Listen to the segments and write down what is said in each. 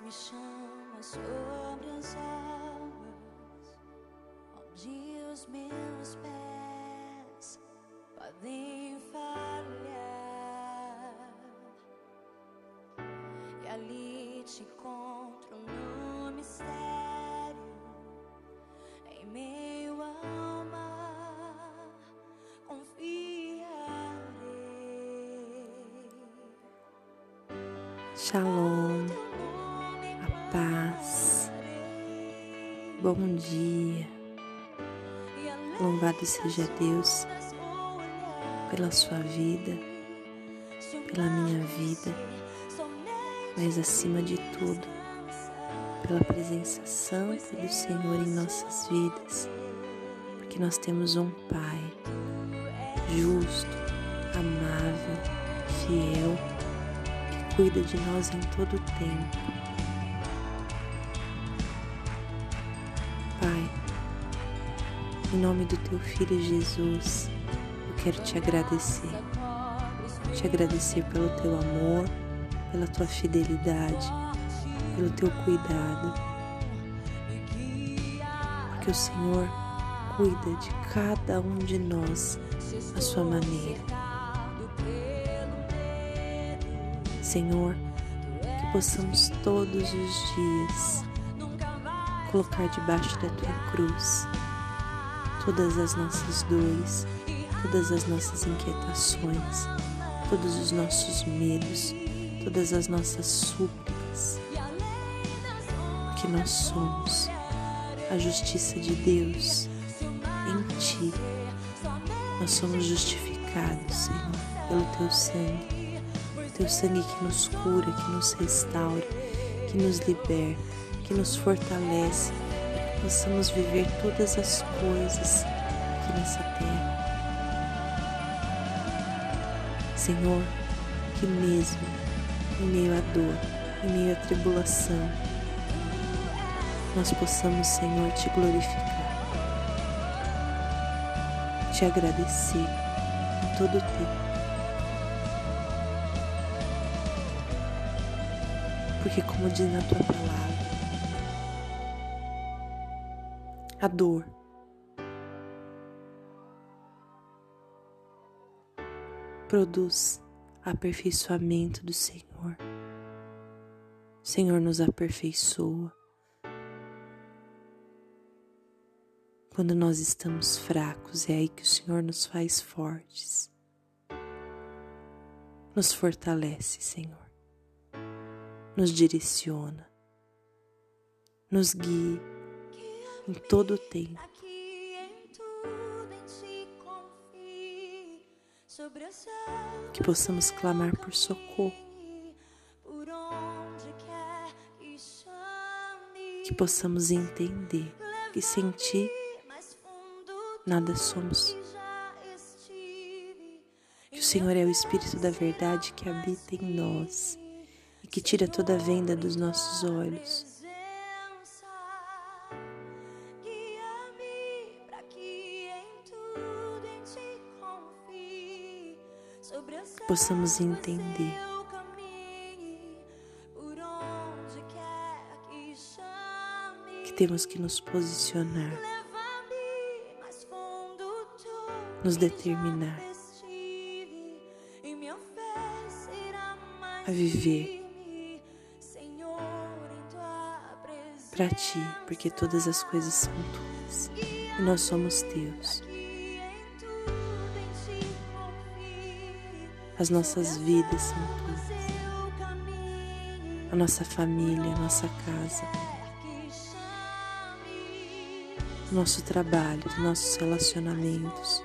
me chama sobre as águas, onde os meus pés podem falhar. E ali te encontro no mistério, em meio ao mar, confiarei. Shalom, paz, bom dia. Louvado seja Deus pela sua vida, pela minha vida, mas acima de tudo, pela presença santa do Senhor em nossas vidas, porque nós temos um Pai justo, amável, fiel, que cuida de nós em todo o tempo. Em nome do teu filho Jesus, eu quero te agradecer. Te agradecer pelo teu amor, pela tua fidelidade, pelo teu cuidado. Porque o Senhor cuida de cada um de nós à sua maneira. Senhor, que possamos todos os dias colocar debaixo da tua cruz todas as nossas dores, todas as nossas inquietações, todos os nossos medos, todas as nossas súplicas, porque nós somos a justiça de Deus em Ti. Nós somos justificados, Senhor, pelo Teu sangue, Teu sangue que nos cura, que nos restaura, que nos liberta, que nos fortalece, possamos viver todas as coisas aqui nessa terra. Senhor, que mesmo em meio à dor, em meio à tribulação, nós possamos, Senhor, te glorificar, te agradecer em todo o tempo. Porque, como diz na tua palavra, a dor produz aperfeiçoamento do Senhor. O Senhor nos aperfeiçoa. Quando nós estamos fracos, é aí que o Senhor nos faz fortes. Nos fortalece, Senhor. Nos direciona. Nos guia em todo o tempo. Que possamos clamar por socorro. Que possamos entender que sem Ti nada somos. Que o Senhor é o Espírito da verdade que habita em nós e que tira toda a venda dos nossos olhos. Possamos entender que temos que nos posicionar, nos determinar a viver para ti, porque todas as coisas são tuas e nós somos teus. As nossas vidas são tuas, a nossa família, a nossa casa, o nosso trabalho, os nossos relacionamentos.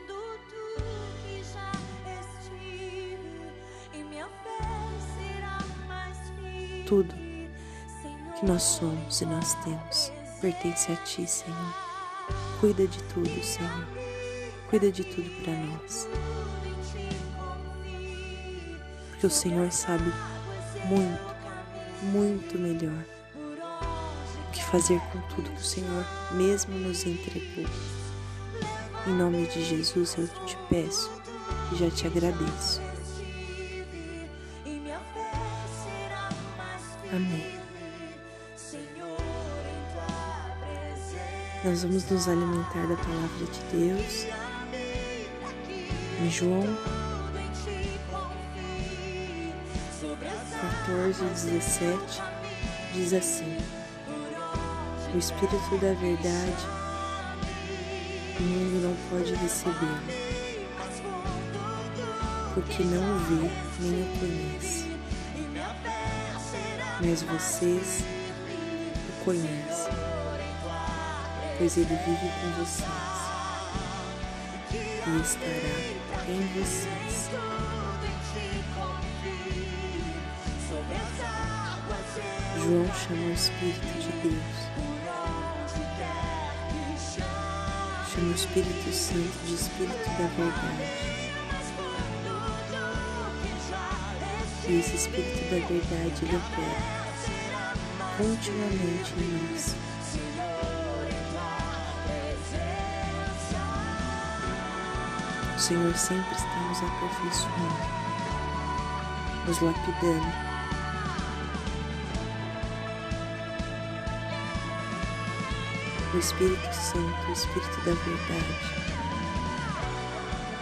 Tudo que nós somos e nós temos pertence a Ti, Senhor. Cuida de tudo, Senhor. Cuida de tudo para nós porque o Senhor sabe muito, muito melhor o que fazer com tudo que o Senhor mesmo nos entregou. Em nome de Jesus eu te peço e já te agradeço. Amém. Nós vamos nos alimentar da palavra de Deus. Em João 14, 17, diz assim: O Espírito da Verdade, o mundo não pode recebê-lo, porque não o vê nem o conhece. Mas vocês o conhecem, pois ele vive com vocês e estará em vocês. João chama o Espírito de Deus. Chama o Espírito Santo de Espírito da Verdade. E esse Espírito da Verdade ele opera continuamente em nós. O Senhor sempre está nos aperfeiçoando, nos lapidando Espírito Santo, o Espírito da Verdade.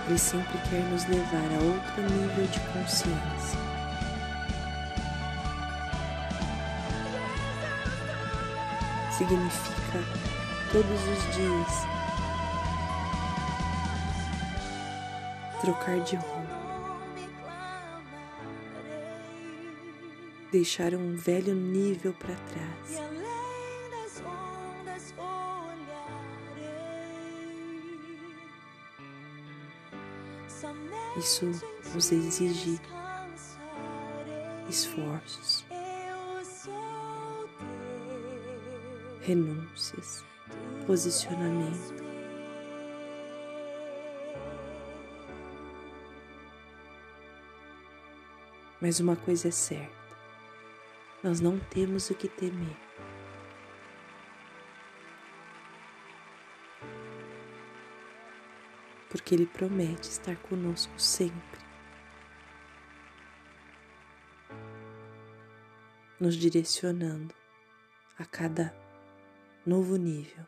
Ele sempre quer nos levar a outro nível de consciência. Significa todos os dias trocar de rumo, deixar um velho nível para trás Isso nos exige esforços, renúncias, posicionamento. Mas uma coisa é certa: nós não temos o que temer. Porque Ele promete estar conosco sempre, nos direcionando a cada novo nível.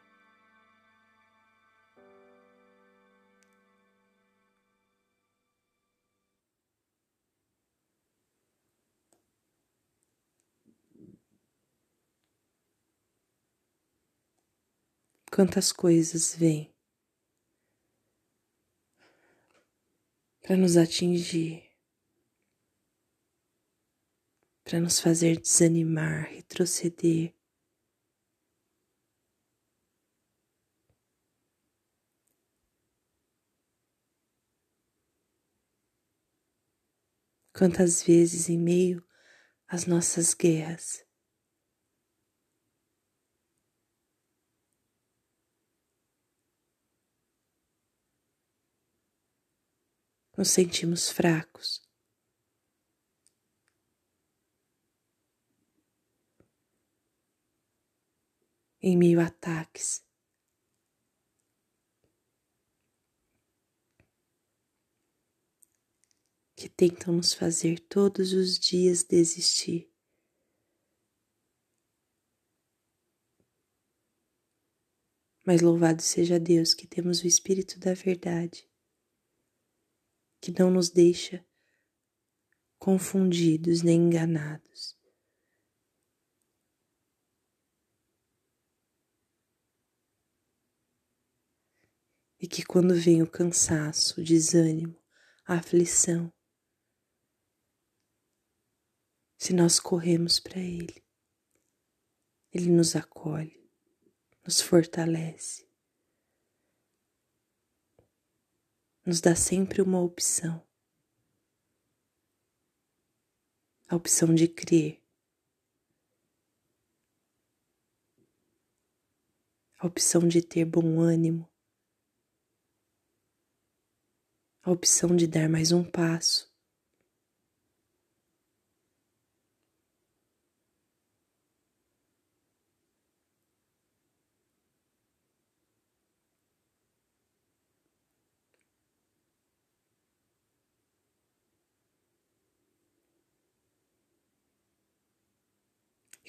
Quantas coisas vêm para nos atingir, para nos fazer desanimar, retroceder. Quantas vezes em meio às nossas guerras, nos sentimos fracos. Em meio a ataques, que tentam nos fazer todos os dias desistir. Mas louvado seja Deus que temos o Espírito da Verdade que não nos deixa confundidos nem enganados. E que quando vem o cansaço, o desânimo, a aflição, se nós corremos para Ele, Ele nos acolhe, nos fortalece. Nos dá sempre uma opção. A opção de crer. A opção de ter bom ânimo. A opção de dar mais um passo.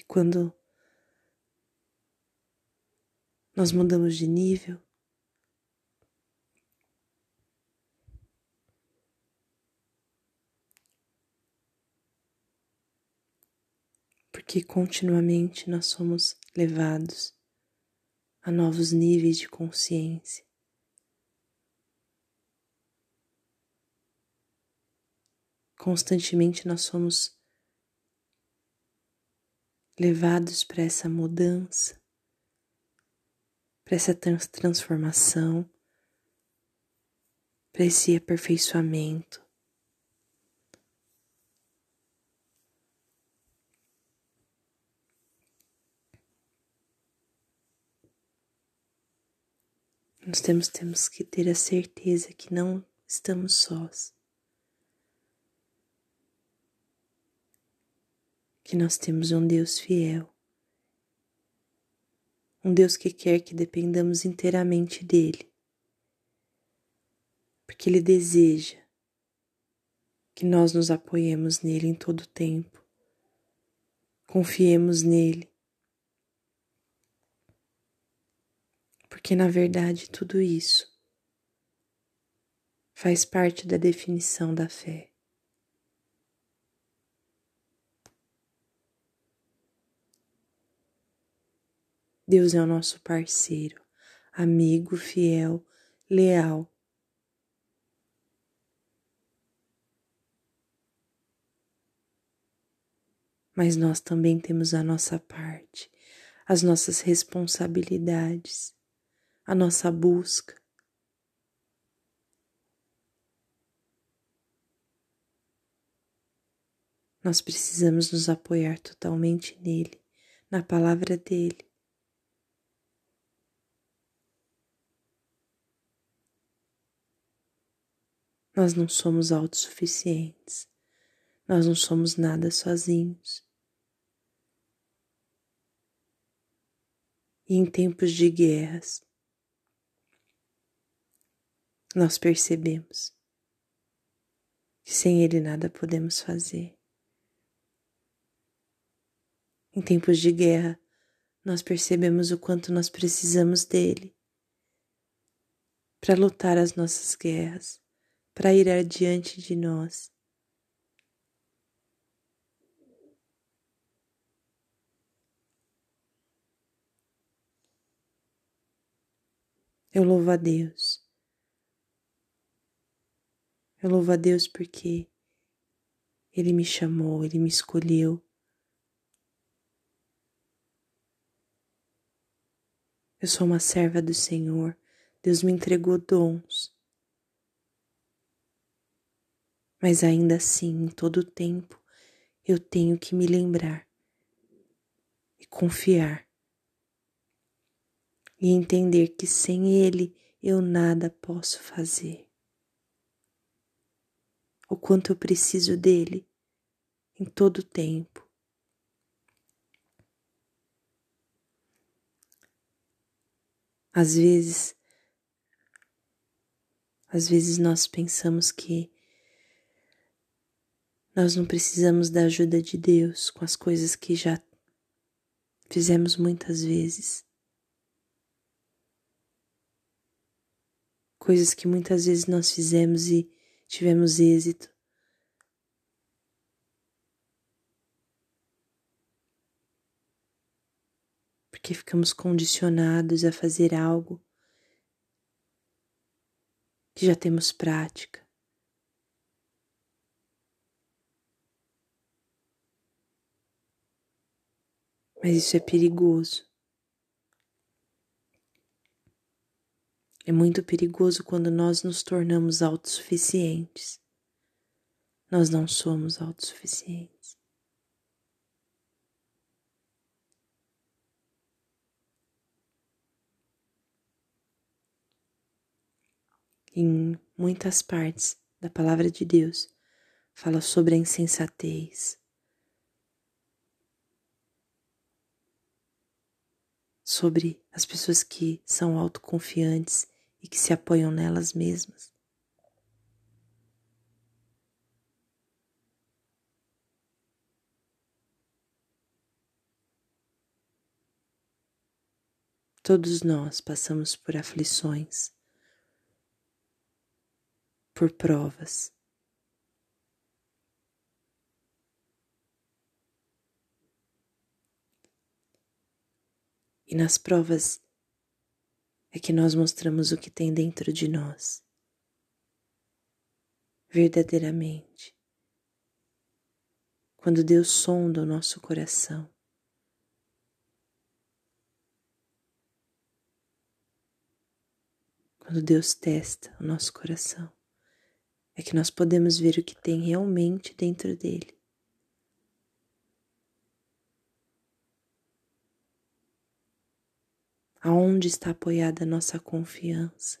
E quando nós mudamos de nível. Porque continuamente nós somos levados a novos níveis de consciência. Constantemente nós somos levados para essa mudança, para essa transformação, para esse aperfeiçoamento. Nós temos, temos que ter a certeza que não estamos sós. Que nós temos um Deus fiel. Um Deus que quer que dependamos inteiramente dele. Porque ele deseja que nós nos apoiemos nele em todo o tempo. Confiemos nele porque na verdade tudo isso faz parte da definição da fé. Deus é o nosso parceiro, amigo, fiel, leal. Mas nós também temos a nossa parte, as nossas responsabilidades a nossa busca. Nós precisamos nos apoiar totalmente nele, na palavra dele. Nós não somos autossuficientes, nós não somos nada sozinhos. E em tempos de guerras, nós percebemos que sem Ele nada podemos fazer. Em tempos de guerra, nós percebemos o quanto nós precisamos dele para lutar as nossas guerras, para ir adiante de nós. Eu louvo a Deus eu louvo a Deus porque Ele me chamou, Ele me escolheu. Eu sou uma serva do Senhor, Deus me entregou dons. Mas ainda assim, em todo o tempo, eu tenho que me lembrar e confiar e entender que sem Ele eu nada posso fazer o quanto eu preciso dele em todo o tempo. Às vezes, às vezes nós pensamos que nós não precisamos da ajuda de Deus com as coisas que já fizemos muitas vezes. Coisas que muitas vezes nós fizemos e tivemos êxito. Porque ficamos condicionados a fazer algo que já temos prática. Mas isso é perigoso. É muito perigoso quando nós nos tornamos autossuficientes. Nós não somos autossuficientes. Em muitas partes da palavra de Deus, fala sobre a insensatez, sobre as pessoas que são autoconfiantes e que se apoiam nelas mesmas. Todos nós passamos por aflições, por provas. E nas provas é que nós mostramos o que tem dentro de nós, verdadeiramente. Quando Deus sonda o nosso coração, quando Deus testa o nosso coração, é que nós podemos ver o que tem realmente dentro dele. Aonde está apoiada a nossa confiança?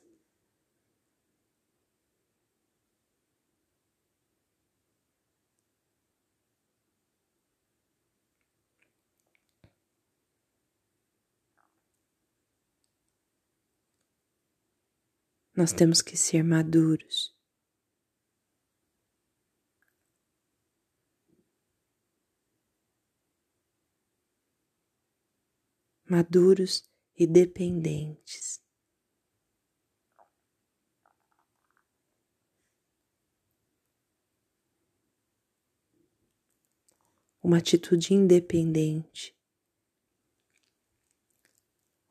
Nós temos que ser maduros. Maduros e dependentes. Uma atitude independente,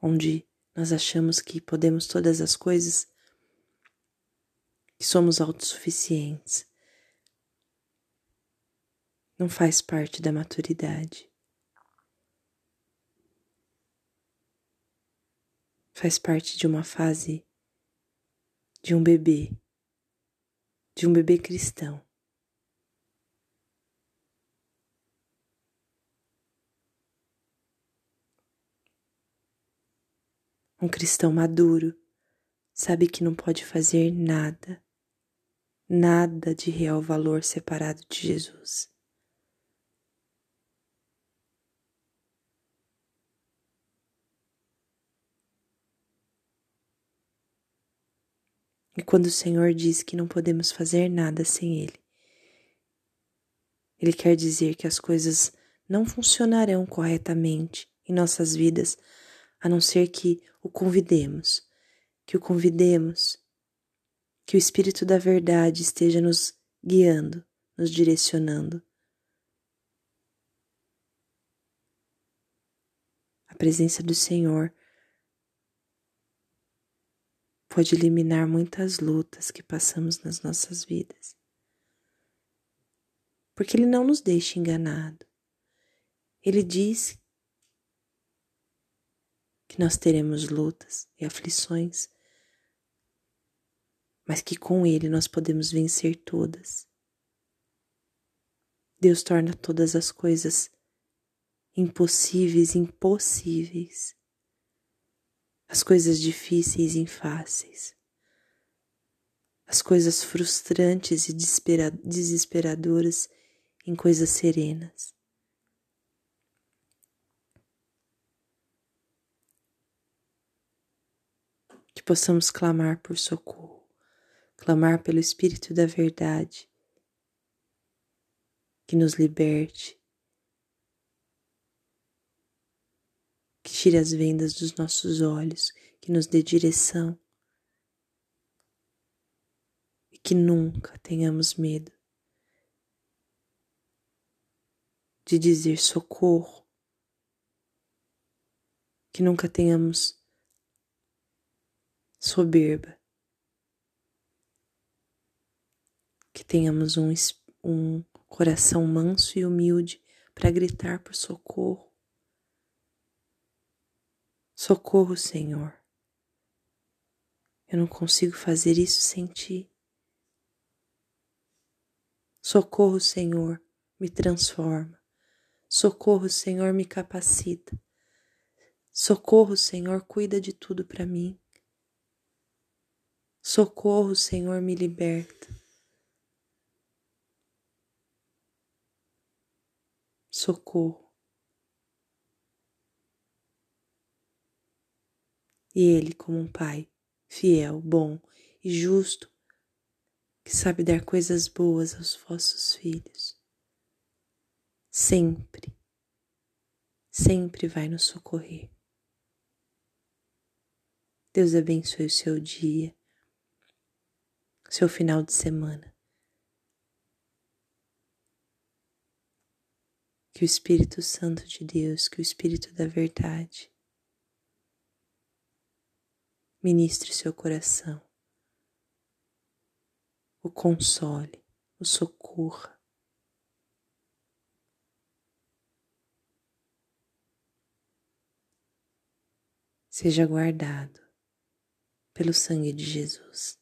onde nós achamos que podemos todas as coisas, que somos autossuficientes, não faz parte da maturidade. Faz parte de uma fase de um bebê, de um bebê cristão. Um cristão maduro sabe que não pode fazer nada, nada de real valor separado de Jesus. E quando o Senhor diz que não podemos fazer nada sem Ele, Ele quer dizer que as coisas não funcionarão corretamente em nossas vidas a não ser que o convidemos, que o convidemos, que o Espírito da Verdade esteja nos guiando, nos direcionando. A presença do Senhor pode eliminar muitas lutas que passamos nas nossas vidas. Porque Ele não nos deixa enganado. Ele diz que nós teremos lutas e aflições, mas que com Ele nós podemos vencer todas. Deus torna todas as coisas impossíveis impossíveis as coisas difíceis e fáceis, as coisas frustrantes e desesperadoras em coisas serenas. Que possamos clamar por socorro, clamar pelo Espírito da Verdade, que nos liberte, tire as vendas dos nossos olhos, que nos dê direção. E que nunca tenhamos medo de dizer socorro, que nunca tenhamos soberba, que tenhamos um, um coração manso e humilde para gritar por socorro Socorro, Senhor. Eu não consigo fazer isso sem ti. Socorro, Senhor, me transforma. Socorro, Senhor, me capacita. Socorro, Senhor, cuida de tudo para mim. Socorro, Senhor, me liberta. Socorro. E Ele, como um Pai fiel, bom e justo, que sabe dar coisas boas aos vossos filhos, sempre, sempre vai nos socorrer. Deus abençoe o seu dia, seu final de semana. Que o Espírito Santo de Deus, que o Espírito da Verdade, ministre seu coração, o console, o socorra. Seja guardado pelo sangue de Jesus.